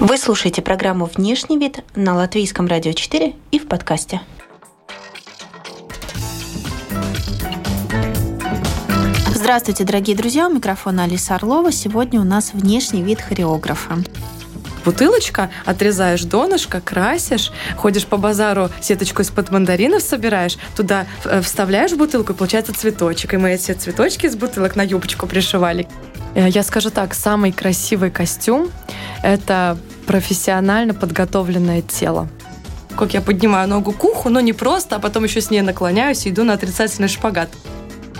Вы слушаете программу «Внешний вид» на Латвийском радио 4 и в подкасте. Здравствуйте, дорогие друзья! У микрофона Алиса Орлова. Сегодня у нас внешний вид хореографа бутылочка, отрезаешь донышко, красишь, ходишь по базару, сеточку из-под мандаринов собираешь, туда э, вставляешь бутылку, и получается цветочек. И мы эти цветочки из бутылок на юбочку пришивали. Э, я скажу так, самый красивый костюм – это профессионально подготовленное тело как я поднимаю ногу к уху, но не просто, а потом еще с ней наклоняюсь и иду на отрицательный шпагат.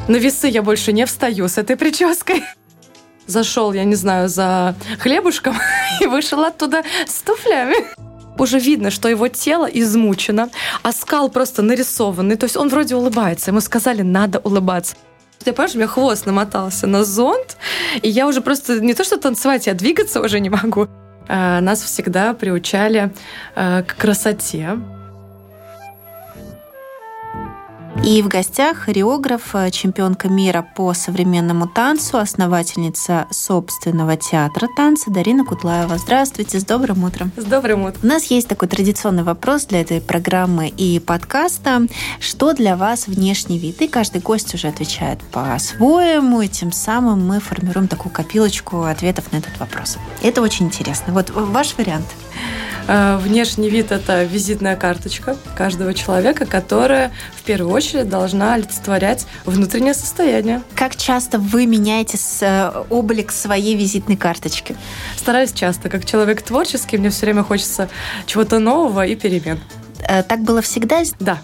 На весы я больше не встаю с этой прической. Зашел, я не знаю, за хлебушком и вышел оттуда с туфлями уже видно, что его тело измучено, а скал просто нарисованный. То есть он вроде улыбается. Ему сказали, надо улыбаться. Ты понимаешь, у меня хвост намотался на зонт, и я уже просто не то что танцевать, я двигаться уже не могу. Э, нас всегда приучали э, к красоте. И в гостях хореограф, э, чемпионка мира по современному танцу, основательница собственного театра танца Дарина Кутлаева. Здравствуйте, с добрым утром. С добрым утром. У нас есть такой традиционный вопрос для этой программы и подкаста. Что для вас внешний вид? И каждый гость уже отвечает по-своему, и тем самым мы формируем такую копилочку ответов на этот вопрос. Это очень интересно. Вот ваш вариант. Э, внешний вид – это визитная карточка каждого человека, которая в первую очередь должна олицетворять внутреннее состояние. Как часто вы меняете э, облик своей визитной карточки? Стараюсь часто. Как человек творческий, мне все время хочется чего-то нового и перемен. Э, так было всегда? Да.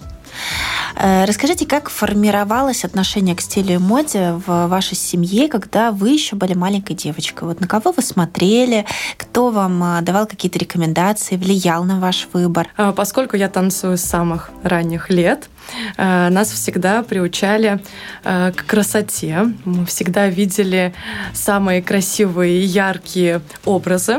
Э, расскажите, как формировалось отношение к стилю и моде в вашей семье, когда вы еще были маленькой девочкой? Вот на кого вы смотрели, кто вам э, давал какие-то рекомендации, влиял на ваш выбор? Э, поскольку я танцую с самых ранних лет, нас всегда приучали к красоте. Мы всегда видели самые красивые и яркие образы.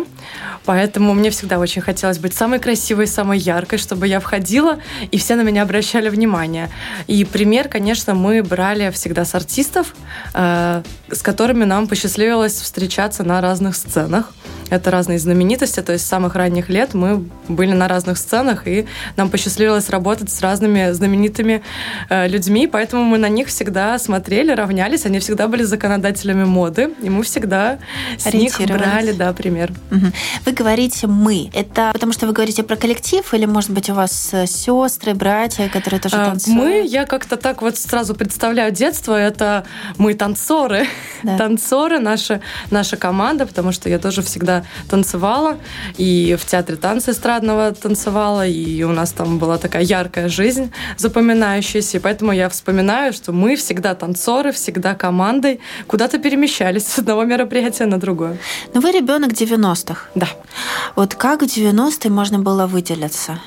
Поэтому мне всегда очень хотелось быть самой красивой, самой яркой, чтобы я входила, и все на меня обращали внимание. И пример, конечно, мы брали всегда с артистов, э, с которыми нам посчастливилось встречаться на разных сценах. Это разные знаменитости, то есть с самых ранних лет мы были на разных сценах, и нам посчастливилось работать с разными знаменитыми э, людьми, поэтому мы на них всегда смотрели, равнялись, они всегда были законодателями моды, и мы всегда с них брали, да, пример. Угу. Вы говорите «мы». Это потому что вы говорите про коллектив или, может быть, у вас э, сестры, братья, которые тоже а, танцуют? Мы, я как-то так вот сразу представляю детство, это мы танцоры. Да. Танцоры, наша, наша команда, потому что я тоже всегда танцевала, и в театре танца эстрадного танцевала, и у нас там была такая яркая жизнь, запоминающаяся, и поэтому я вспоминаю, что мы всегда танцоры, всегда командой, куда-то перемещались с одного мероприятия на другое. Но вы ребенок 90-х. Да. Вот как в 90-е можно было выделиться?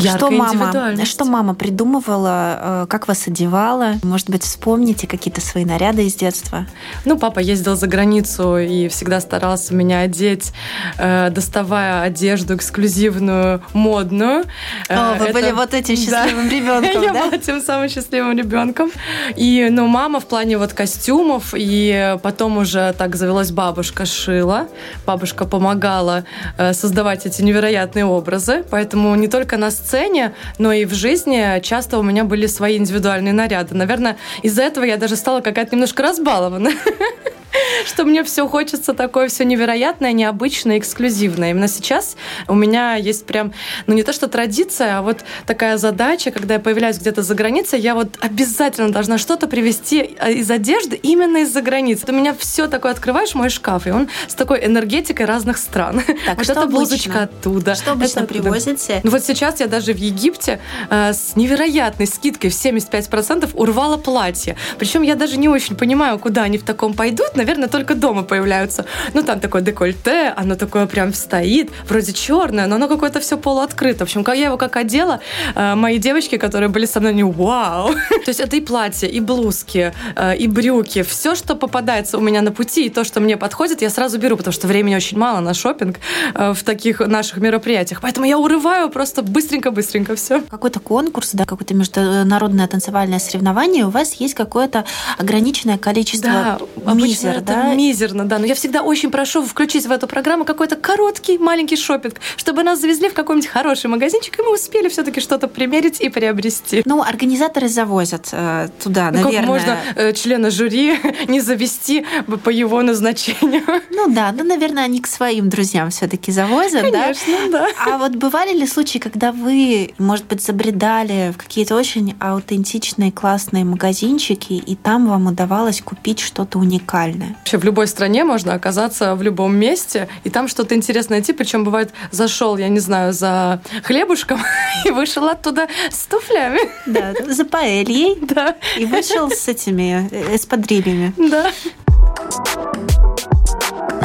Что мама, что мама придумывала, э, как вас одевала? Может быть, вспомните какие-то свои наряды из детства? Ну, папа ездил за границу и всегда старался меня одеть, э, доставая одежду эксклюзивную, модную. О, вы Это... были вот этим счастливым да. ребенком, Я была тем самым счастливым ребенком. И, ну, мама в плане вот костюмов, и потом уже так завелась бабушка шила. Бабушка помогала э, создавать эти невероятные образы, поэтому не только нас сцене, но и в жизни часто у меня были свои индивидуальные наряды. Наверное, из-за этого я даже стала какая-то немножко разбалована. что мне все хочется такое все невероятное, необычное, эксклюзивное. Именно сейчас у меня есть прям, ну не то что традиция, а вот такая задача, когда я появляюсь где-то за границей, я вот обязательно должна что-то привезти а, из одежды именно из-за границы. У меня все такое, открываешь мой шкаф, и он с такой энергетикой разных стран. Так, вот эта блузочка оттуда. Что обычно это привозите? Ну вот сейчас я даже в Египте э, с невероятной скидкой в 75% урвала платье. Причем я даже не очень понимаю, куда они в таком пойдут. Наверное, только дома появляются. Ну, там такое декольте, оно такое прям стоит, вроде черное, но оно какое-то все полуоткрыто. В общем, как я его как одела, э, мои девочки, которые были со мной, не вау. То есть это и платье, и блузки, э, и брюки, все, что попадается у меня на пути, и то, что мне подходит, я сразу беру, потому что времени очень мало на шопинг э, в таких наших мероприятиях. Поэтому я урываю просто быстренько-быстренько все. Какой-то конкурс, да, какое-то международное танцевальное соревнование, у вас есть какое-то ограниченное количество да, мизерное мизер, это да? мизерно, да. Но я всегда очень прошу включить в эту программу какой-то короткий маленький шопинг, чтобы нас завезли в какой-нибудь хороший магазинчик, и мы успели все-таки что-то примерить и приобрести. Ну, организаторы завозят э, туда, Ну, наверное. Как можно э, члена жюри не завести по его назначению? Ну да, ну, наверное, они к своим друзьям все-таки завозят, да? Конечно, да. А вот бывали ли случаи, когда вы, может быть, забредали в какие-то очень аутентичные, классные магазинчики, и там вам удавалось купить что-то уникальное? Вообще в любой стране можно оказаться в любом месте, и там что-то интересное найти. Причем бывает, зашел, я не знаю, за хлебушком и вышел оттуда с туфлями. Да, за паэльей. Да. И вышел с этими э, эспадрилями. Да.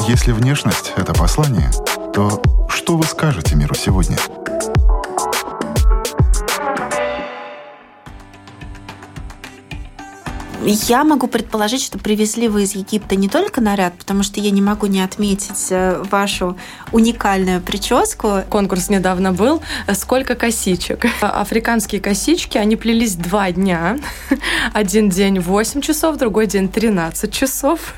Если внешность — это послание, то что вы скажете миру сегодня? Я могу предположить, что привезли вы из Египта не только наряд, потому что я не могу не отметить э, вашу уникальную прическу. Конкурс недавно был. Сколько косичек? Африканские косички, они плелись два дня. Один день 8 часов, другой день 13 часов.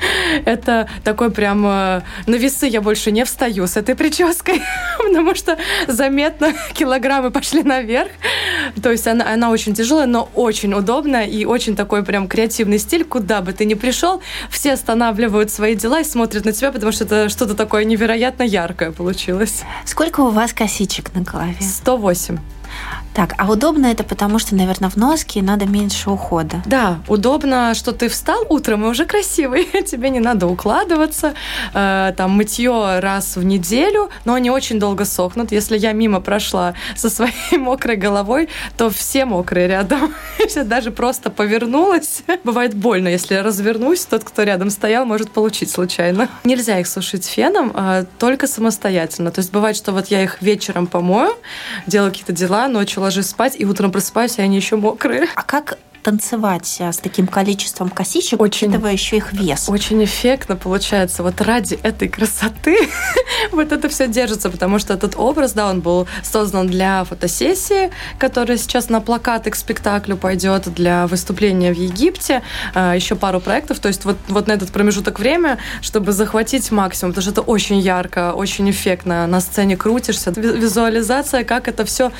Это такой прям э, на весы я больше не встаю с этой прической, потому что заметно килограммы пошли наверх. То есть она, она очень тяжелая, но очень удобная и очень такой прям креативный стиль. Куда бы ты ни пришел, все останавливают свои дела и смотрят на тебя, потому что это что-то такое невероятно яркое получилось. Сколько у вас косичек на голове? 108. Так, а удобно это потому, что, наверное, в носке надо меньше ухода. Да, удобно, что ты встал утром и уже красивый. Тебе не надо укладываться. Э, там мытье раз в неделю, но они очень долго сохнут. Если я мимо прошла со своей мокрой головой, то все мокрые рядом. Если даже просто повернулась, бывает больно. Если я развернусь, тот, кто рядом стоял, может получить случайно. Нельзя их сушить феном, а только самостоятельно. То есть бывает, что вот я их вечером помою, делаю какие-то дела, ночью ложусь спать, и утром просыпаюсь, и они еще мокрые. А как танцевать э, с таким количеством косичек, Очень. учитывая еще их вес? Очень эффектно получается. Вот ради этой красоты вот это все держится, потому что этот образ, да, он был создан для фотосессии, которая сейчас на плакаты к спектаклю пойдет, для выступления в Египте, а, еще пару проектов. То есть вот, вот на этот промежуток время, чтобы захватить максимум, потому что это очень ярко, очень эффектно. На сцене крутишься. Ви- Визуализация, как это все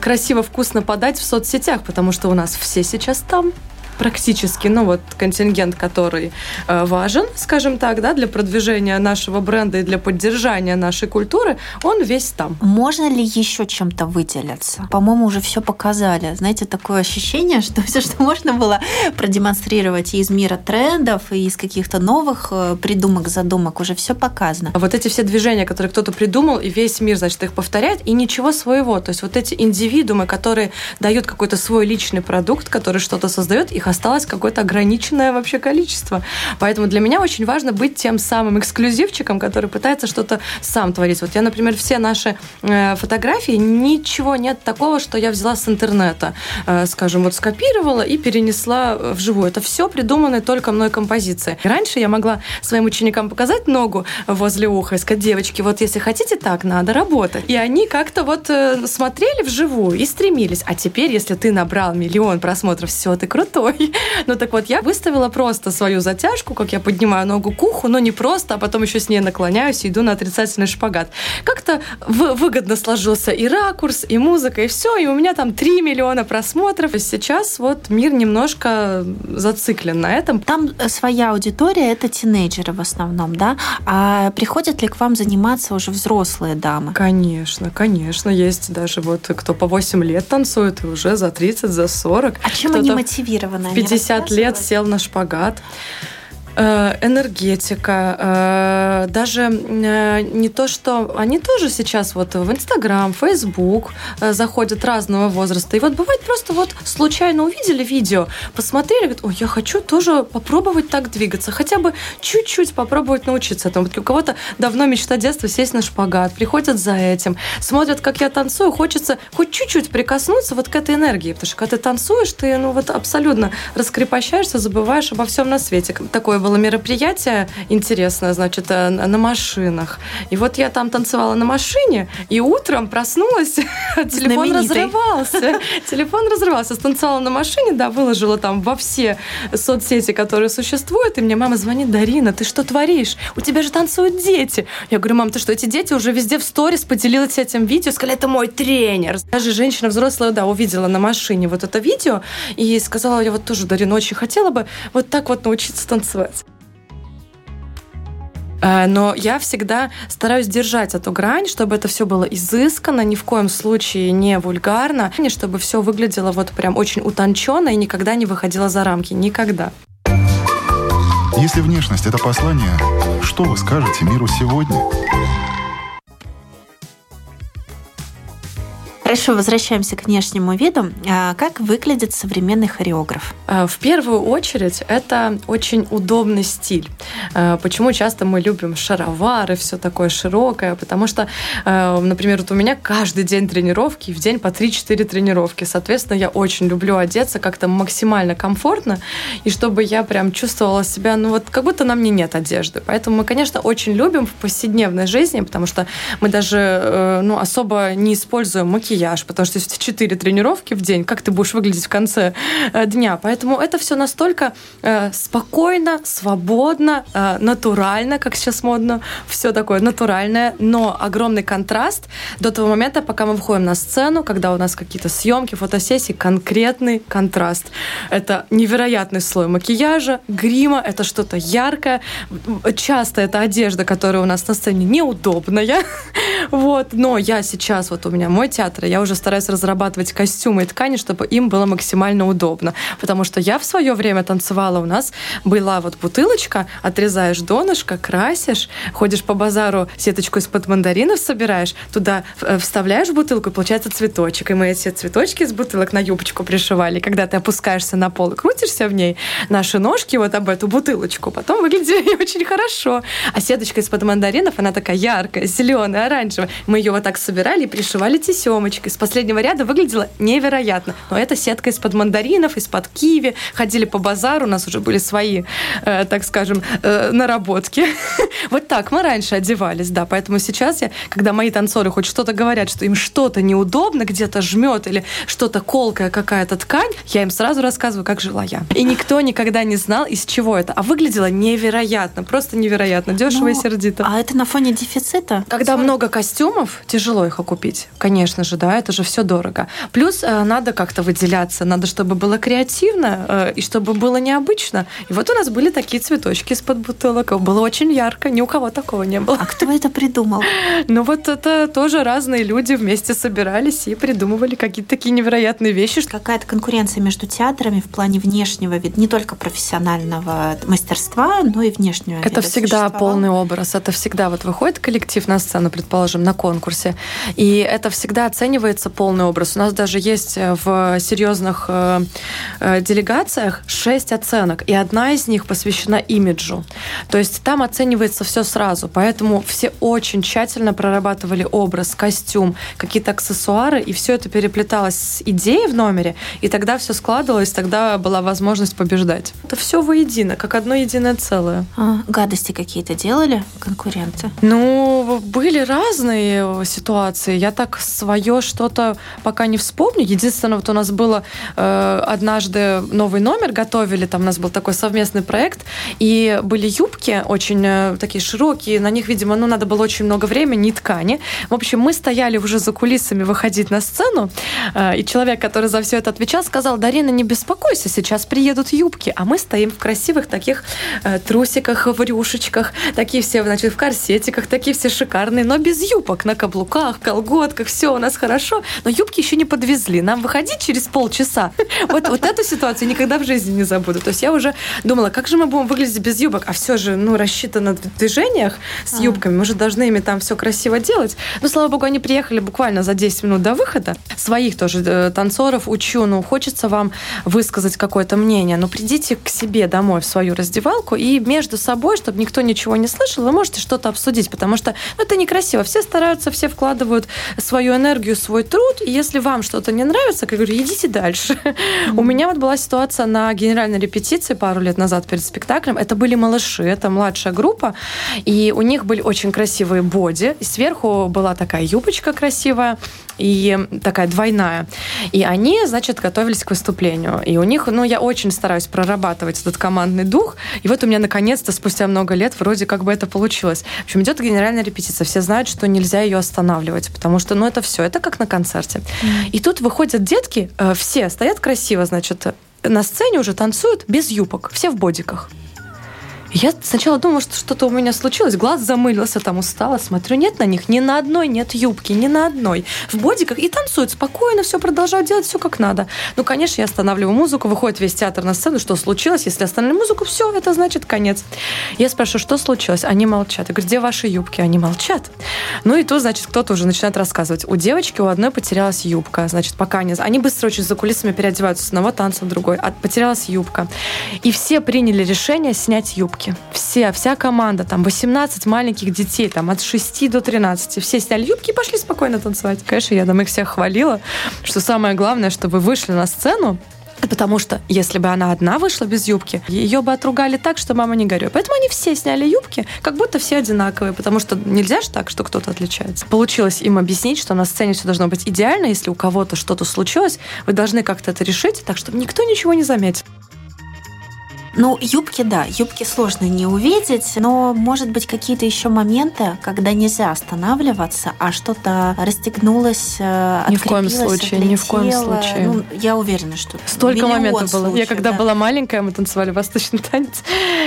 красиво, вкусно подать в соцсетях, потому что у нас все сейчас там практически, ну вот контингент, который э, важен, скажем так, да, для продвижения нашего бренда и для поддержания нашей культуры, он весь там. Можно ли еще чем-то выделиться? По-моему, уже все показали. Знаете, такое ощущение, что все, что можно было продемонстрировать из мира трендов, и из каких-то новых э, придумок, задумок, уже все показано. А вот эти все движения, которые кто-то придумал, и весь мир, значит, их повторяет, и ничего своего. То есть вот эти индивидуумы, которые дают какой-то свой личный продукт, который что-то создает, их осталось какое-то ограниченное вообще количество. Поэтому для меня очень важно быть тем самым эксклюзивчиком, который пытается что-то сам творить. Вот я, например, все наши э, фотографии, ничего нет такого, что я взяла с интернета, э, скажем, вот скопировала и перенесла вживую. Это все придуманные только мной композиции. Раньше я могла своим ученикам показать ногу возле уха и сказать, девочки, вот если хотите так, надо работать. И они как-то вот э, смотрели вживую и стремились. А теперь, если ты набрал миллион просмотров, все, ты крутой. Ну так вот, я выставила просто свою затяжку, как я поднимаю ногу к уху, но не просто, а потом еще с ней наклоняюсь и иду на отрицательный шпагат. Как-то вы- выгодно сложился и ракурс, и музыка, и все, и у меня там 3 миллиона просмотров. И сейчас вот мир немножко зациклен на этом. Там э, своя аудитория, это тинейджеры в основном, да? А приходят ли к вам заниматься уже взрослые дамы? Конечно, конечно, есть даже вот кто по 8 лет танцует и уже за 30, за 40. А чем они мотивированы? В Они 50 лет сел на шпагат. Э, энергетика, э, даже э, не то, что они тоже сейчас вот в Инстаграм, Фейсбук заходят разного возраста. И вот бывает просто вот случайно увидели видео, посмотрели, говорят, ой, я хочу тоже попробовать так двигаться, хотя бы чуть-чуть попробовать научиться этому. У кого-то давно мечта детства сесть на шпагат, приходят за этим, смотрят, как я танцую, хочется хоть чуть-чуть прикоснуться вот к этой энергии, потому что когда ты танцуешь, ты ну вот абсолютно раскрепощаешься, забываешь обо всем на свете. Такое было мероприятие интересное, значит, э, на машинах. И вот я там танцевала на машине, и утром проснулась, телефон разрывался. Телефон разрывался. Станцевала на машине, да, выложила там во все соцсети, которые существуют, и мне мама звонит, Дарина, ты что творишь? У тебя же танцуют дети. Я говорю, мам, ты что, эти дети уже везде в сторис поделилась этим видео, сказали, это мой тренер. Даже женщина взрослая, да, увидела на машине вот это видео и сказала, я вот тоже, Дарина, очень хотела бы вот так вот научиться танцевать. Э, но я всегда стараюсь держать эту грань, чтобы это все было изысканно, ни в коем случае не вульгарно, чтобы все выглядело вот прям очень утонченно и никогда не выходило за рамки. Никогда. Если внешность – это послание, что вы скажете миру сегодня? Хорошо, возвращаемся к внешнему виду. А как выглядит современный хореограф? А, в первую очередь, это очень удобный стиль. А, почему часто мы любим шаровары, все такое широкое? Потому что, например, вот у меня каждый день тренировки, в день по 3-4 тренировки. Соответственно, я очень люблю одеться как-то максимально комфортно, и чтобы я прям чувствовала себя, ну вот как будто на мне нет одежды. Поэтому мы, конечно, очень любим в повседневной жизни, потому что мы даже э, ну, особо не используем макияж макияж, потому что если 4 тренировки в день, как ты будешь выглядеть в конце э, дня? Поэтому это все настолько э, спокойно, свободно, э, натурально, как сейчас модно, все такое натуральное, но огромный контраст до того момента, пока мы выходим на сцену, когда у нас какие-то съемки, фотосессии, конкретный контраст. Это невероятный слой макияжа, грима, это что-то яркое. Часто это одежда, которая у нас на сцене неудобная. Вот, но я сейчас, вот у меня мой театр, я уже стараюсь разрабатывать костюмы и ткани, чтобы им было максимально удобно. Потому что я в свое время танцевала, у нас была вот бутылочка, отрезаешь донышко, красишь, ходишь по базару, сеточку из-под мандаринов собираешь, туда э, вставляешь бутылку, и получается цветочек. И мы эти цветочки из бутылок на юбочку пришивали. Когда ты опускаешься на пол и крутишься в ней, наши ножки вот об эту бутылочку потом выглядели очень хорошо. А сеточка из-под мандаринов, она такая яркая, зеленая, оранжевая. Мы ее вот так собирали и пришивали тесемочкой сеточка из последнего ряда выглядела невероятно. Но это сетка из-под мандаринов, из-под киви. Ходили по базару, у нас уже были свои, э, так скажем, э, наработки. вот так мы раньше одевались, да. Поэтому сейчас я, когда мои танцоры хоть что-то говорят, что им что-то неудобно, где-то жмет или что-то колкая какая-то ткань, я им сразу рассказываю, как жила я. И никто никогда не знал, из чего это. А выглядело невероятно, просто невероятно, дешево и сердито. А это на фоне дефицита? Когда много костюмов, тяжело их окупить, конечно же, да это же все дорого. Плюс э, надо как-то выделяться, надо, чтобы было креативно э, и чтобы было необычно. И вот у нас были такие цветочки из-под бутылок. Было очень ярко, ни у кого такого не было. А кто это придумал? Ну вот это тоже разные люди вместе собирались и придумывали какие-то такие невероятные вещи. Какая-то конкуренция между театрами в плане внешнего вида, не только профессионального мастерства, но и внешнего Это всегда полный образ. Это всегда вот выходит коллектив на сцену, предположим, на конкурсе, и это всегда оценивается оценивается полный образ. У нас даже есть э, в серьезных э, э, делегациях шесть оценок, и одна из них посвящена имиджу. То есть там оценивается все сразу, поэтому все очень тщательно прорабатывали образ, костюм, какие-то аксессуары, и все это переплеталось с идеей в номере, и тогда все складывалось, тогда была возможность побеждать. Это все воедино, как одно единое целое. А, гадости какие-то делали конкуренты? Ну, были разные ситуации. Я так свое что-то пока не вспомню. Единственное, вот у нас было э, однажды новый номер готовили, там у нас был такой совместный проект, и были юбки очень э, такие широкие, на них, видимо, ну, надо было очень много времени и ткани. В общем, мы стояли уже за кулисами выходить на сцену, э, и человек, который за все это отвечал, сказал, Дарина, не беспокойся, сейчас приедут юбки, а мы стоим в красивых таких э, трусиках, в рюшечках, такие все, значит, в корсетиках, такие все шикарные, но без юбок, на каблуках, колготках, все у нас хорошо хорошо, но юбки еще не подвезли. Нам выходить через полчаса. Вот, вот эту ситуацию никогда в жизни не забуду. То есть я уже думала, как же мы будем выглядеть без юбок? А все же, ну, рассчитано в движениях с а. юбками. Мы же должны ими там все красиво делать. Но, слава богу, они приехали буквально за 10 минут до выхода. Своих тоже э, танцоров учу. Ну, хочется вам высказать какое-то мнение. Но придите к себе домой в свою раздевалку и между собой, чтобы никто ничего не слышал, вы можете что-то обсудить, потому что ну, это некрасиво. Все все стараются, все вкладывают свою энергию, свой труд, и если вам что-то не нравится, как я говорю, идите дальше. Mm-hmm. У меня вот была ситуация на генеральной репетиции пару лет назад перед спектаклем. Это были малыши, это младшая группа, и у них были очень красивые боди, и сверху была такая юбочка красивая, и такая двойная. И они, значит, готовились к выступлению. И у них, ну, я очень стараюсь прорабатывать этот командный дух. И вот у меня, наконец-то, спустя много лет, вроде как бы это получилось. В общем, идет генеральная репетиция. Все знают, что нельзя ее останавливать, потому что, ну, это все, это как на концерте. И тут выходят детки, э, все стоят красиво, значит, на сцене уже танцуют без юбок, все в бодиках. Я сначала думала, что что-то у меня случилось. Глаз замылился, там устала. Смотрю, нет на них. Ни на одной нет юбки, ни на одной. В бодиках и танцуют спокойно, все продолжают делать все как надо. Ну, конечно, я останавливаю музыку, выходит весь театр на сцену. Что случилось? Если остановили музыку, все, это значит конец. Я спрашиваю, что случилось? Они молчат. Я говорю, где ваши юбки? Они молчат. Ну и тут, значит, кто-то уже начинает рассказывать. У девочки у одной потерялась юбка. Значит, пока они... Они быстро очень за кулисами переодеваются с одного танца в другой. А потерялась юбка. И все приняли решение снять юбки юбки. Все, вся команда, там 18 маленьких детей, там от 6 до 13, все сняли юбки и пошли спокойно танцевать. Конечно, я там их всех хвалила, что самое главное, что вы вышли на сцену, Потому что если бы она одна вышла без юбки, ее бы отругали так, что мама не горюй. Поэтому они все сняли юбки, как будто все одинаковые, потому что нельзя же так, что кто-то отличается. Получилось им объяснить, что на сцене все должно быть идеально. Если у кого-то что-то случилось, вы должны как-то это решить, так чтобы никто ничего не заметил. Ну, юбки, да, юбки сложно не увидеть, но, может быть, какие-то еще моменты, когда нельзя останавливаться, а что-то расстегнулось, э, Ни в коем случае, отлетело. ни в коем случае. Ну, я уверена, что Столько моментов было. Случаев, я когда да. была маленькая, мы танцевали восточный танец,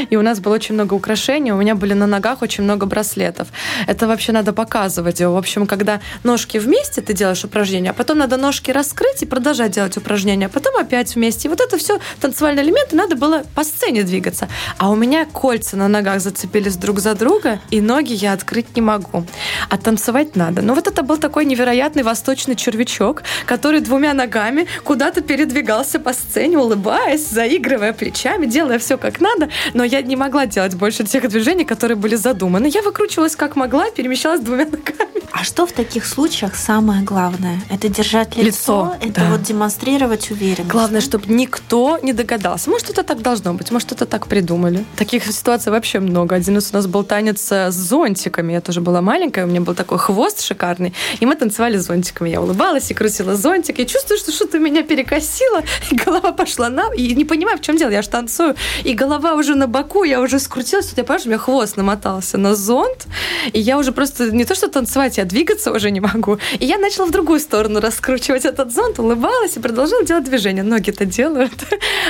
и у нас было очень много украшений, у меня были на ногах очень много браслетов. Это вообще надо показывать. В общем, когда ножки вместе ты делаешь упражнение, а потом надо ножки раскрыть и продолжать делать упражнения, а потом опять вместе. И вот это все танцевальные элементы надо было поставить сцене двигаться. А у меня кольца на ногах зацепились друг за друга, и ноги я открыть не могу. А танцевать надо. Но вот это был такой невероятный восточный червячок, который двумя ногами куда-то передвигался по сцене, улыбаясь, заигрывая плечами, делая все как надо. Но я не могла делать больше тех движений, которые были задуманы. Я выкручивалась как могла, перемещалась двумя ногами. А что в таких случаях самое главное? Это держать лицо, лицо это да. вот демонстрировать уверенность. Главное, чтобы никто не догадался. Может, это так должно быть, может, это так придумали. Таких ситуаций вообще много. Один раз у нас был танец с зонтиками. Я тоже была маленькая, у меня был такой хвост шикарный, и мы танцевали с зонтиками. Я улыбалась и крутила зонтик. Я чувствую, что что-то меня перекосило, и голова пошла на... И не понимаю, в чем дело. Я же танцую, и голова уже на боку, я уже скрутилась. Тут я понимаю, у меня хвост намотался на зонт, и я уже просто не то что танцевать, я двигаться уже не могу. И я начала в другую сторону раскручивать этот зонт, улыбалась и продолжала делать движение. Ноги-то делают.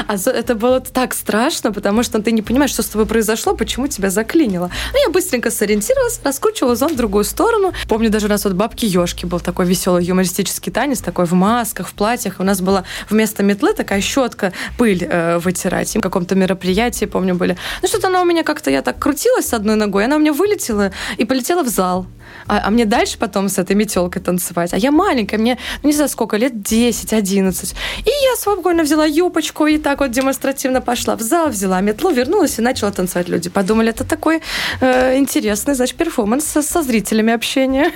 А это было так страшно, потому что ты не понимаешь, что с тобой произошло, почему тебя заклинило. Ну, я быстренько сориентировалась, раскручивала зонт в другую сторону. Помню, даже у нас вот бабки ешки был такой веселый юмористический танец, такой в масках, в платьях. У нас была вместо метлы такая щетка пыль э, вытирать. И в каком-то мероприятии, помню, были. Ну, что-то она у меня как-то, я так крутилась с одной ногой, она у меня вылетела и полетела в зал а, а мне дальше потом с этой метелкой танцевать. А я маленькая, мне, ну, не знаю сколько, лет 10-11. И я спокойно взяла юбочку и так вот демонстративно пошла в зал, взяла метлу, вернулась и начала танцевать. Люди подумали, это такой э, интересный, значит, перформанс со, со зрителями общения.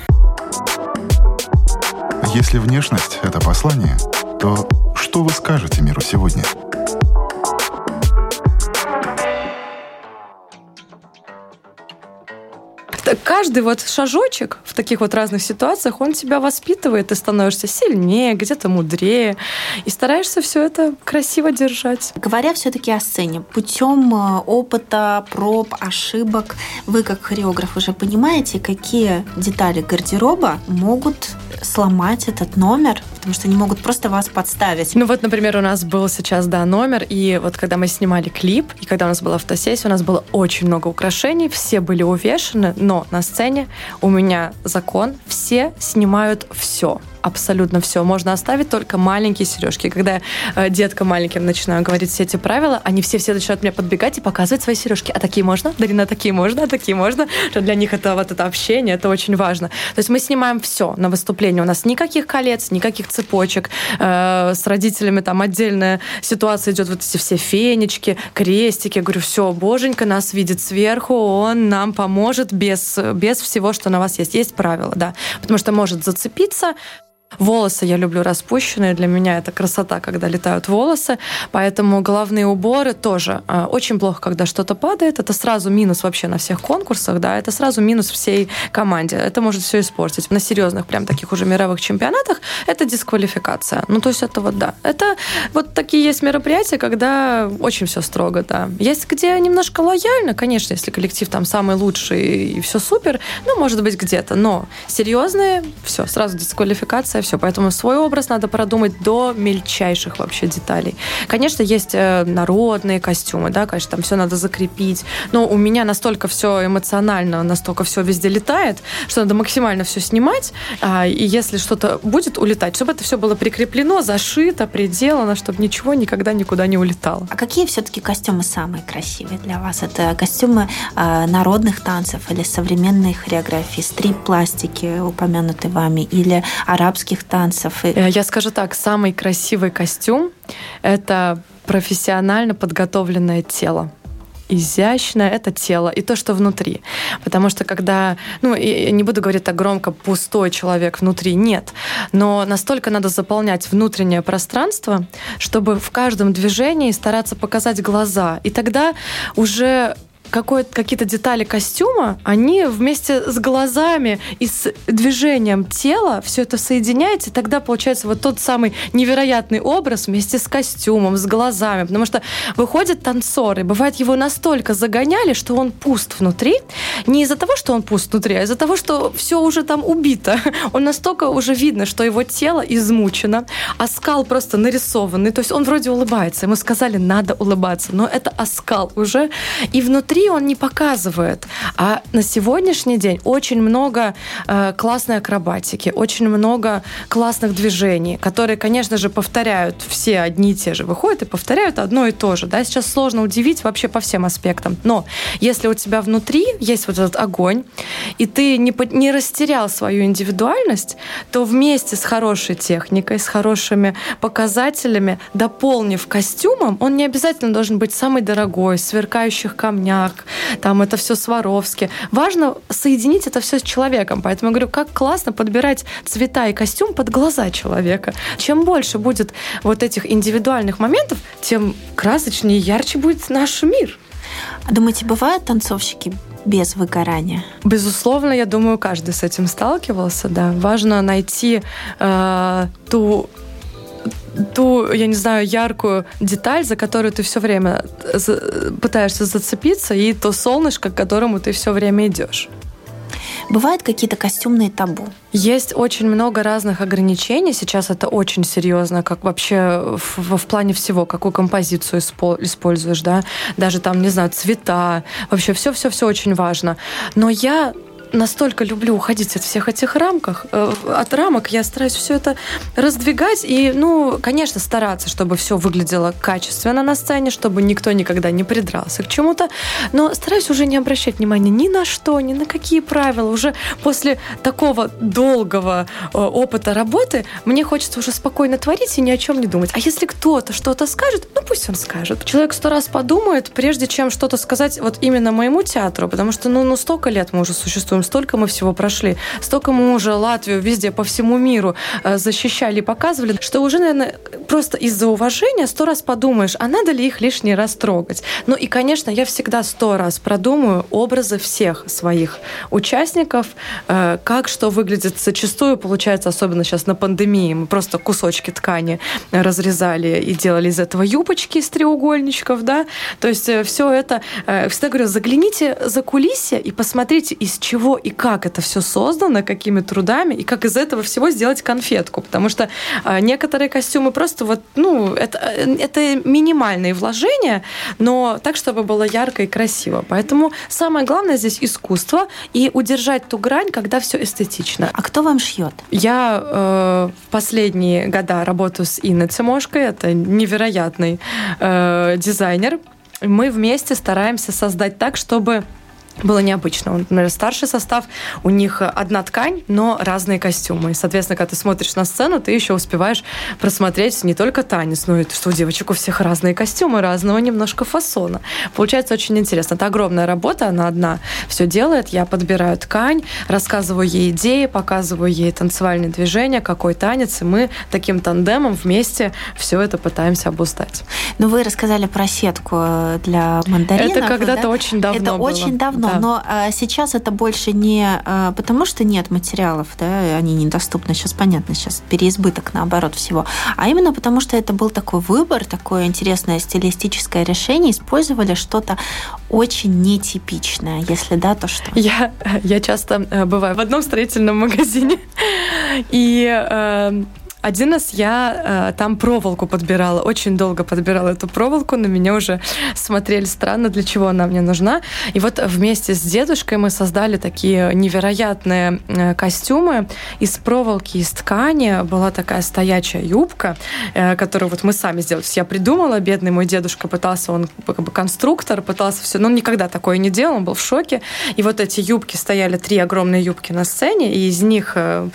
Если внешность — это послание, то что вы скажете миру сегодня? Каждый вот шажочек в таких вот разных ситуациях, он тебя воспитывает, ты становишься сильнее, где-то мудрее, и стараешься все это красиво держать. Говоря все-таки о сцене, путем э, опыта, проб, ошибок, вы как хореограф уже понимаете, какие детали гардероба могут сломать этот номер, потому что они могут просто вас подставить. Ну вот, например, у нас был сейчас, да, номер, и вот когда мы снимали клип, и когда у нас была фотосессия, у нас было очень много украшений, все были увешаны, но на сцене у меня закон, все снимают все абсолютно все. Можно оставить только маленькие сережки. Когда э, детка маленьким начинаю говорить все эти правила, они все-все начинают меня подбегать и показывать свои сережки. А такие можно? Дарина, такие можно? А такие можно? Что для них это вот это общение, это очень важно. То есть мы снимаем все на выступлении. У нас никаких колец, никаких цепочек. Э, с родителями там отдельная ситуация идет, вот эти все фенечки, крестики. Я говорю, все, боженька нас видит сверху, он нам поможет без, без всего, что на вас есть. Есть правила, да. Потому что может зацепиться, Волосы я люблю распущенные. Для меня это красота, когда летают волосы. Поэтому головные уборы тоже э, очень плохо, когда что-то падает. Это сразу минус вообще на всех конкурсах, да. Это сразу минус всей команде. Это может все испортить. На серьезных, прям таких уже мировых чемпионатах это дисквалификация. Ну, то есть это вот, да. Это вот такие есть мероприятия, когда очень все строго, да. Есть где немножко лояльно, конечно, если коллектив там самый лучший и все супер, ну, может быть, где-то. Но серьезные, все, сразу дисквалификация и все. Поэтому свой образ надо продумать до мельчайших вообще деталей. Конечно, есть э, народные костюмы, да, конечно, там все надо закрепить. Но у меня настолько все эмоционально, настолько все везде летает, что надо максимально все снимать. А, и если что-то будет улетать, чтобы это все было прикреплено, зашито, приделано, чтобы ничего никогда никуда не улетало. А какие все-таки костюмы самые красивые для вас? Это костюмы э, народных танцев или современной хореографии, стрип-пластики, упомянутые вами, или арабские арабских танцев. Э, я скажу так, самый красивый костюм — это профессионально подготовленное тело изящное это тело и то, что внутри. Потому что когда, ну, я не буду говорить так громко, пустой человек внутри, нет. Но настолько надо заполнять внутреннее пространство, чтобы в каждом движении стараться показать глаза. И тогда уже какие-то детали костюма, они вместе с глазами и с движением тела все это соединяется, и тогда получается вот тот самый невероятный образ вместе с костюмом, с глазами. Потому что выходит танцор, и бывает его настолько загоняли, что он пуст внутри. Не из-за того, что он пуст внутри, а из-за того, что все уже там убито. Он настолько уже видно, что его тело измучено, а скал просто нарисованный. То есть он вроде улыбается. Ему сказали, надо улыбаться, но это оскал уже. И внутри внутри он не показывает. А на сегодняшний день очень много э, классной акробатики, очень много классных движений, которые, конечно же, повторяют все одни и те же. Выходят и повторяют одно и то же. Да? Сейчас сложно удивить вообще по всем аспектам. Но если у тебя внутри есть вот этот огонь, и ты не, не растерял свою индивидуальность, то вместе с хорошей техникой, с хорошими показателями, дополнив костюмом, он не обязательно должен быть самый дорогой, сверкающих камнях, Бах, там это все Сваровски. Важно соединить это все с человеком. Поэтому я говорю, как классно подбирать цвета и костюм под глаза человека. Чем больше будет вот этих индивидуальных моментов, тем красочнее и ярче будет наш мир. А думаете, бывают танцовщики без выгорания? Безусловно, я думаю, каждый с этим сталкивался, да. Важно найти э, ту ту, я не знаю, яркую деталь, за которую ты все время пытаешься зацепиться, и то солнышко, к которому ты все время идешь. Бывают какие-то костюмные табу? Есть очень много разных ограничений. Сейчас это очень серьезно, как вообще в, в плане всего, какую композицию используешь, да, даже там, не знаю, цвета, вообще все-все-все очень важно. Но я настолько люблю уходить от всех этих рамках, э, от рамок, я стараюсь все это раздвигать и, ну, конечно, стараться, чтобы все выглядело качественно на сцене, чтобы никто никогда не придрался к чему-то, но стараюсь уже не обращать внимания ни на что, ни на какие правила. Уже после такого долгого э, опыта работы мне хочется уже спокойно творить и ни о чем не думать. А если кто-то что-то скажет, ну пусть он скажет. Человек сто раз подумает, прежде чем что-то сказать вот именно моему театру, потому что, ну, ну столько лет мы уже существуем чувствуем, столько мы всего прошли, столько мы уже Латвию везде по всему миру э, защищали и показывали, что уже, наверное, просто из-за уважения сто раз подумаешь, а надо ли их лишний раз трогать. Ну и, конечно, я всегда сто раз продумаю образы всех своих участников, э, как что выглядит зачастую, получается, особенно сейчас на пандемии, мы просто кусочки ткани разрезали и делали из этого юбочки из треугольничков, да, то есть э, все это, всегда говорю, загляните за кулисье и посмотрите, из чего чего и как это все создано, какими трудами, и как из этого всего сделать конфетку. Потому что э, некоторые костюмы просто вот, ну, это, это минимальные вложения, но так, чтобы было ярко и красиво. Поэтому самое главное здесь искусство и удержать ту грань, когда все эстетично. А кто вам шьет? Я э, последние года работаю с Инной Цимошкой. Это невероятный э, дизайнер. Мы вместе стараемся создать так, чтобы было необычно. Например, старший состав, у них одна ткань, но разные костюмы. И, соответственно, когда ты смотришь на сцену, ты еще успеваешь просмотреть не только танец, но и что у девочек у всех разные костюмы, разного немножко фасона. Получается очень интересно. Это огромная работа, она одна все делает. Я подбираю ткань, рассказываю ей идеи, показываю ей танцевальные движения, какой танец, и мы таким тандемом вместе все это пытаемся обуздать. Ну, вы рассказали про сетку для мандаринов. Это когда-то да? очень давно Это было. очень давно да. но а, сейчас это больше не а, потому, что нет материалов, да, они недоступны, сейчас понятно, сейчас переизбыток наоборот всего, а именно потому, что это был такой выбор, такое интересное стилистическое решение, использовали что-то очень нетипичное, если да, то что? Я, я часто э, бываю в одном строительном магазине, и э, один раз я э, там проволоку подбирала, очень долго подбирала эту проволоку, на меня уже смотрели странно, для чего она мне нужна. И вот вместе с дедушкой мы создали такие невероятные э, костюмы из проволоки, из ткани. Была такая стоячая юбка, э, которую вот мы сами сделали. Я придумала, бедный мой дедушка пытался, он как бы конструктор, пытался все, но никогда такое не делал, он был в шоке. И вот эти юбки стояли, три огромные юбки на сцене, и из них э,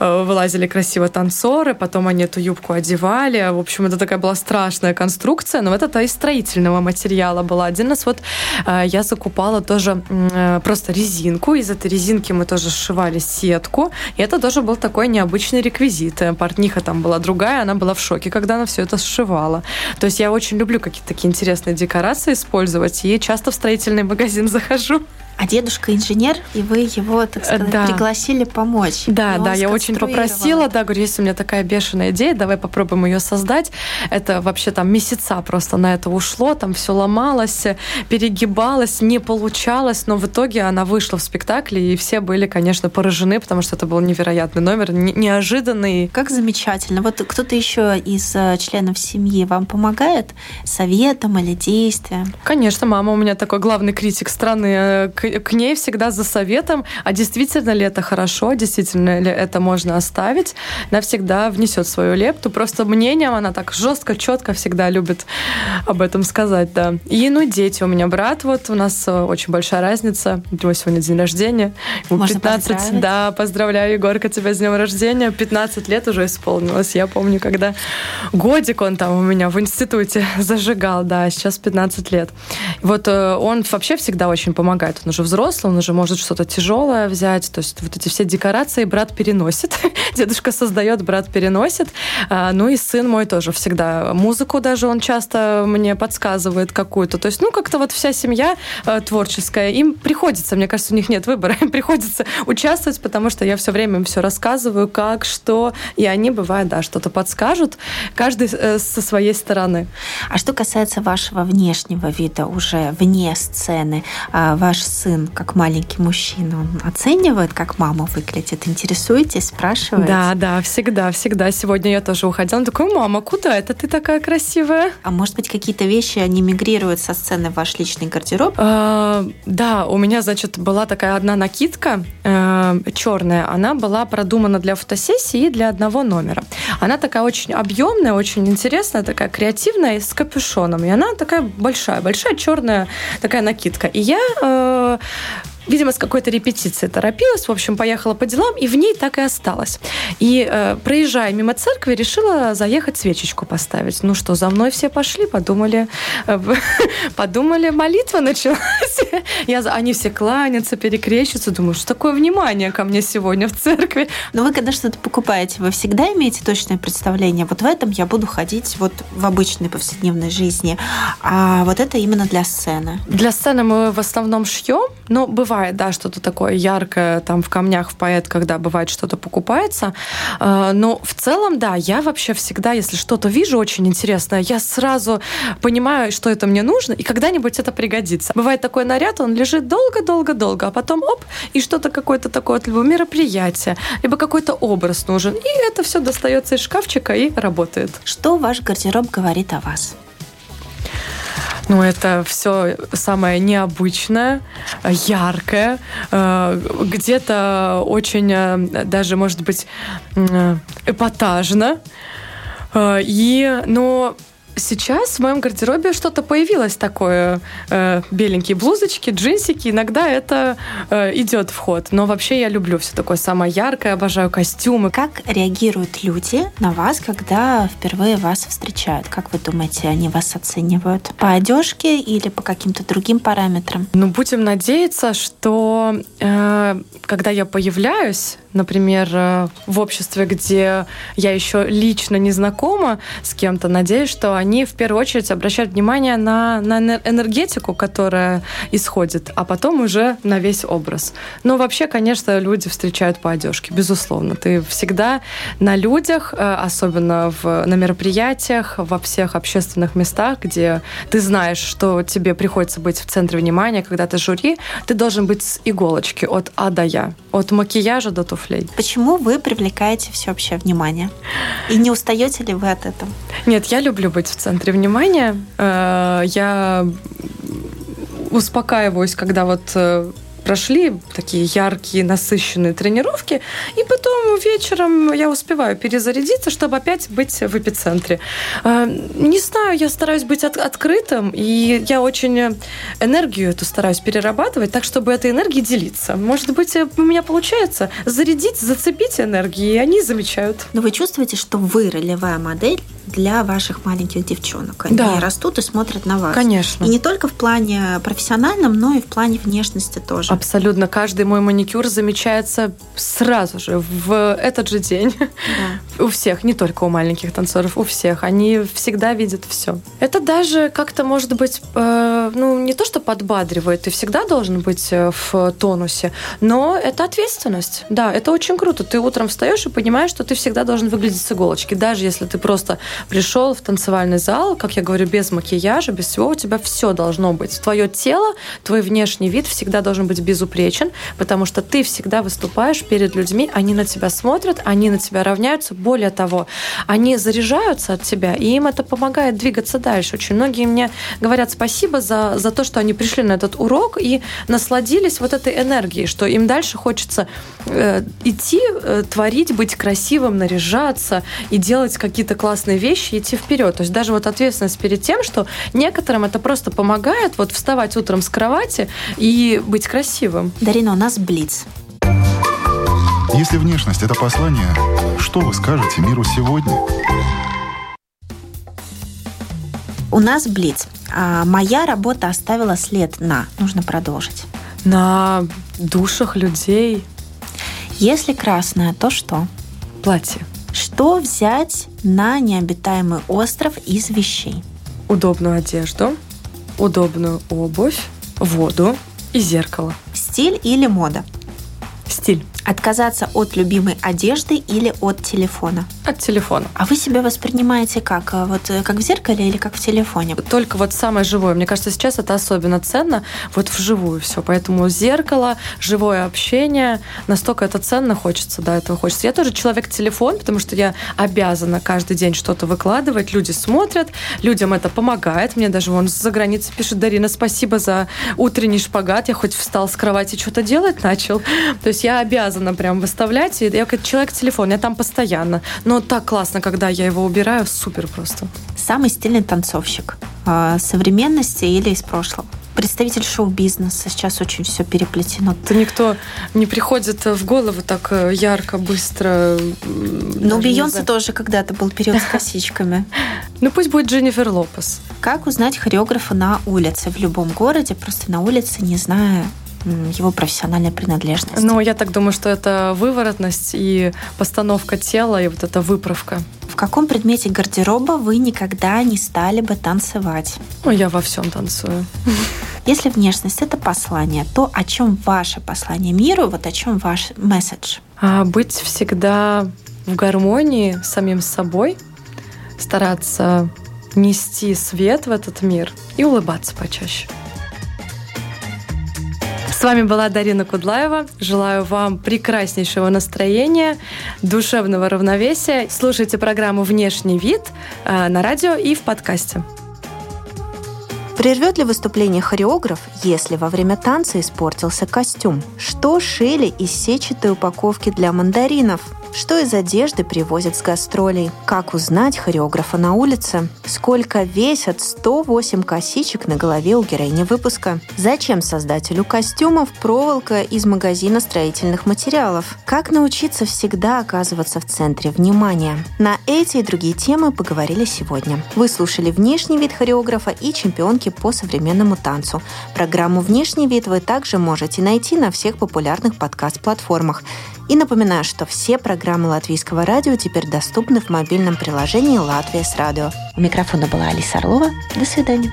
э, вылазили красиво танцоры, узоры, потом они эту юбку одевали. В общем, это такая была страшная конструкция, но это из строительного материала была. Один раз вот э, я закупала тоже э, просто резинку. Из этой резинки мы тоже сшивали сетку. И это тоже был такой необычный реквизит. Э, портниха там была другая, она была в шоке, когда она все это сшивала. То есть я очень люблю какие-то такие интересные декорации использовать, и часто в строительный магазин захожу. А дедушка инженер, и вы его, так сказать, да. пригласили помочь. Да, да, я очень попросила, да, говорю, если у меня такая бешеная идея, давай попробуем ее создать. Это вообще там месяца просто на это ушло, там все ломалось, перегибалось, не получалось, но в итоге она вышла в спектакле, и все были, конечно, поражены, потому что это был невероятный номер, неожиданный. Как замечательно. Вот кто-то еще из э, членов семьи вам помогает советом или действием? Конечно, мама у меня такой главный критик страны э, к, ней всегда за советом, а действительно ли это хорошо, действительно ли это можно оставить. Она всегда внесет свою лепту. Просто мнением она так жестко, четко всегда любит об этом сказать, да. И, ну, дети. У меня брат, вот у нас э, очень большая разница. У него сегодня день рождения. Ему Можно 15. Да, поздравляю, Егорка, тебя с днем рождения. 15 лет уже исполнилось. Я помню, когда годик он там у меня в институте зажигал, да, сейчас 15 лет. Вот э, он вообще всегда очень помогает. Он уже взрослый, он уже может что-то тяжелое взять. То есть вот эти все декорации брат переносит. Дедушка создает, брат переносит. А, ну и сын мой тоже всегда. Музыку даже он часто мне подсказывает какую-то. То есть, ну, как-то вот вся семья э, творческая. Им приходится, мне кажется, у них нет выбора. Им приходится участвовать, потому что я все время им все рассказываю, как, что. И они, бывает, да, что-то подскажут. Каждый э, со своей стороны. А что касается вашего внешнего вида уже вне сцены, а, ваш сын, как маленький мужчина, он оценивает, как мама выглядит? Интересуетесь, спрашиваете? Да, да, всегда, всегда. Сегодня я тоже уходила. Он такой, мама, куда это ты такая красивая? А может быть, какие-то вещи, они мигрируют со сцены в ваш личный гардероб? А, да, у меня, значит, была такая одна накидка э, черная. Она была продумана для фотосессии и для одного номера. Она такая очень объемная, очень интересная, такая креативная, с капюшоном. И она такая большая, большая черная такая накидка. И я э, видимо, с какой-то репетиции торопилась, в общем, поехала по делам, и в ней так и осталась. И, э, проезжая мимо церкви, решила заехать свечечку поставить. Ну что, за мной все пошли, подумали, э, подумали, молитва началась. Я, они все кланятся, перекрещиваются, думаю, что такое внимание ко мне сегодня в церкви. Но вы, когда что-то покупаете, вы всегда имеете точное представление, вот в этом я буду ходить вот в обычной повседневной жизни, а вот это именно для сцены. Для сцены мы в основном шьем, но бывает бывает, да, что-то такое яркое там в камнях, в поэт, когда бывает что-то покупается. Э, но в целом, да, я вообще всегда, если что-то вижу очень интересное, я сразу понимаю, что это мне нужно, и когда-нибудь это пригодится. Бывает такой наряд, он лежит долго-долго-долго, а потом оп, и что-то какое-то такое, либо мероприятие, либо какой-то образ нужен. И это все достается из шкафчика и работает. Что ваш гардероб говорит о вас? Ну, это все самое необычное, яркое, э, где-то очень э, даже, может быть, э, эпатажно. И, но сейчас в моем гардеробе что-то появилось такое. Э, беленькие блузочки, джинсики. Иногда это э, идет в ход. Но вообще я люблю все такое самое яркое, обожаю костюмы. Как реагируют люди на вас, когда впервые вас встречают? Как вы думаете, они вас оценивают? По одежке или по каким-то другим параметрам? Ну, будем надеяться, что э, когда я появляюсь, например, э, в обществе, где я еще лично не знакома с кем-то, надеюсь, что они в первую очередь обращают внимание на, на энергетику, которая исходит, а потом уже на весь образ. Но вообще, конечно, люди встречают по одежке, безусловно. Ты всегда на людях, э, особенно в, на мероприятиях, во всех общественных местах, где ты знаешь, что тебе приходится быть в центре внимания, когда ты жюри, ты должен быть с иголочки от А до Я, от макияжа до туфли туфлей. Почему вы привлекаете всеобщее внимание? И не устаете ли вы от этого? Нет, я люблю быть в центре внимания. Э, я успокаиваюсь, когда вот э, прошли такие яркие, насыщенные тренировки, и потом вечером я успеваю перезарядиться, чтобы опять быть в эпицентре. А, не знаю, я стараюсь быть от, открытым, и я очень энергию эту стараюсь перерабатывать, так, чтобы этой энергией делиться. Может быть, у меня получается зарядить, зацепить энергии, и они замечают. Но вы чувствуете, что вы ролевая модель для ваших маленьких девчонок. Они да. растут и смотрят на вас. Конечно. И не только в плане профессиональном, но и в плане внешности тоже. Абсолютно. Каждый мой маникюр замечается сразу же, в этот же день. Да. У всех, не только у маленьких танцоров, у всех. Они всегда видят все. Это даже как-то, может быть, э, ну, не то, что подбадривает, ты всегда должен быть э, в тонусе, но это ответственность. Да, это очень круто. Ты утром встаешь и понимаешь, что ты всегда должен выглядеть с иголочки. Даже если ты просто пришел в танцевальный зал, как я говорю, без макияжа, без всего, у тебя все должно быть. Твое тело, твой внешний вид всегда должен быть безупречен, потому что ты всегда выступаешь перед людьми, они на тебя смотрят, они на тебя равняются. Более того, они заряжаются от тебя, и им это помогает двигаться дальше. Очень многие мне говорят спасибо за, за то, что они пришли на этот урок и насладились вот этой энергией, что им дальше хочется э, идти, э, творить, быть красивым, наряжаться и делать какие-то классные вещи, идти вперед. То есть даже вот ответственность перед тем, что некоторым это просто помогает вот вставать утром с кровати и быть красивым. Дарина, у нас блиц. Если внешность – это послание, что вы скажете миру сегодня? У нас блиц. А моя работа оставила след на. Нужно продолжить. На душах людей. Если красное, то что? Платье. Что взять на необитаемый остров из вещей? Удобную одежду, удобную обувь, воду и зеркало. Стиль или мода? Стиль. Отказаться от любимой одежды или от телефона? От телефона. А вы себя воспринимаете как? Э, вот э, как в зеркале или как в телефоне? Только вот самое живое. Мне кажется, сейчас это особенно ценно вот вживую все. Поэтому зеркало, живое общение, настолько это ценно, хочется, да, этого хочется. Я тоже человек-телефон, потому что я обязана каждый день что-то выкладывать. Люди смотрят, людям это помогает. Мне даже вон за границей пишет Дарина, спасибо за утренний шпагат. Я хоть встал с кровати, что-то делать начал. То есть я обязана обязана прям выставлять. Я как человек-телефон, я там постоянно. Но так классно, когда я его убираю, супер просто. Самый стильный танцовщик а, современности или из прошлого? представитель шоу-бизнеса. Сейчас очень все переплетено. Это никто не приходит в голову так э, ярко, быстро. Ну, Бейонсе тоже когда-то был период с косичками. Ну, пусть будет Дженнифер Лопес. Как узнать хореографа на улице в любом городе, просто на улице, не зная его профессиональная принадлежность. Ну, я так думаю, что это выворотность и постановка тела, и вот эта выправка. В каком предмете гардероба вы никогда не стали бы танцевать? Ну, я во всем танцую. Если внешность это послание, то о чем ваше послание миру, вот о чем ваш месседж? А быть всегда в гармонии с самим собой, стараться нести свет в этот мир и улыбаться почаще. С вами была Дарина Кудлаева. Желаю вам прекраснейшего настроения, душевного равновесия. Слушайте программу «Внешний вид» э, на радио и в подкасте. Прервет ли выступление хореограф, если во время танца испортился костюм? Что шили из сетчатой упаковки для мандаринов? Что из одежды привозят с гастролей? Как узнать хореографа на улице? Сколько весят 108 косичек на голове у героини выпуска? Зачем создателю костюмов проволока из магазина строительных материалов? Как научиться всегда оказываться в центре внимания? На эти и другие темы поговорили сегодня. Вы слушали внешний вид хореографа и чемпионки по современному танцу. Программу «Внешний вид» вы также можете найти на всех популярных подкаст-платформах. И напоминаю, что все программы Латвийского радио теперь доступны в мобильном приложении «Латвия с радио». У микрофона была Алиса Орлова. До свидания.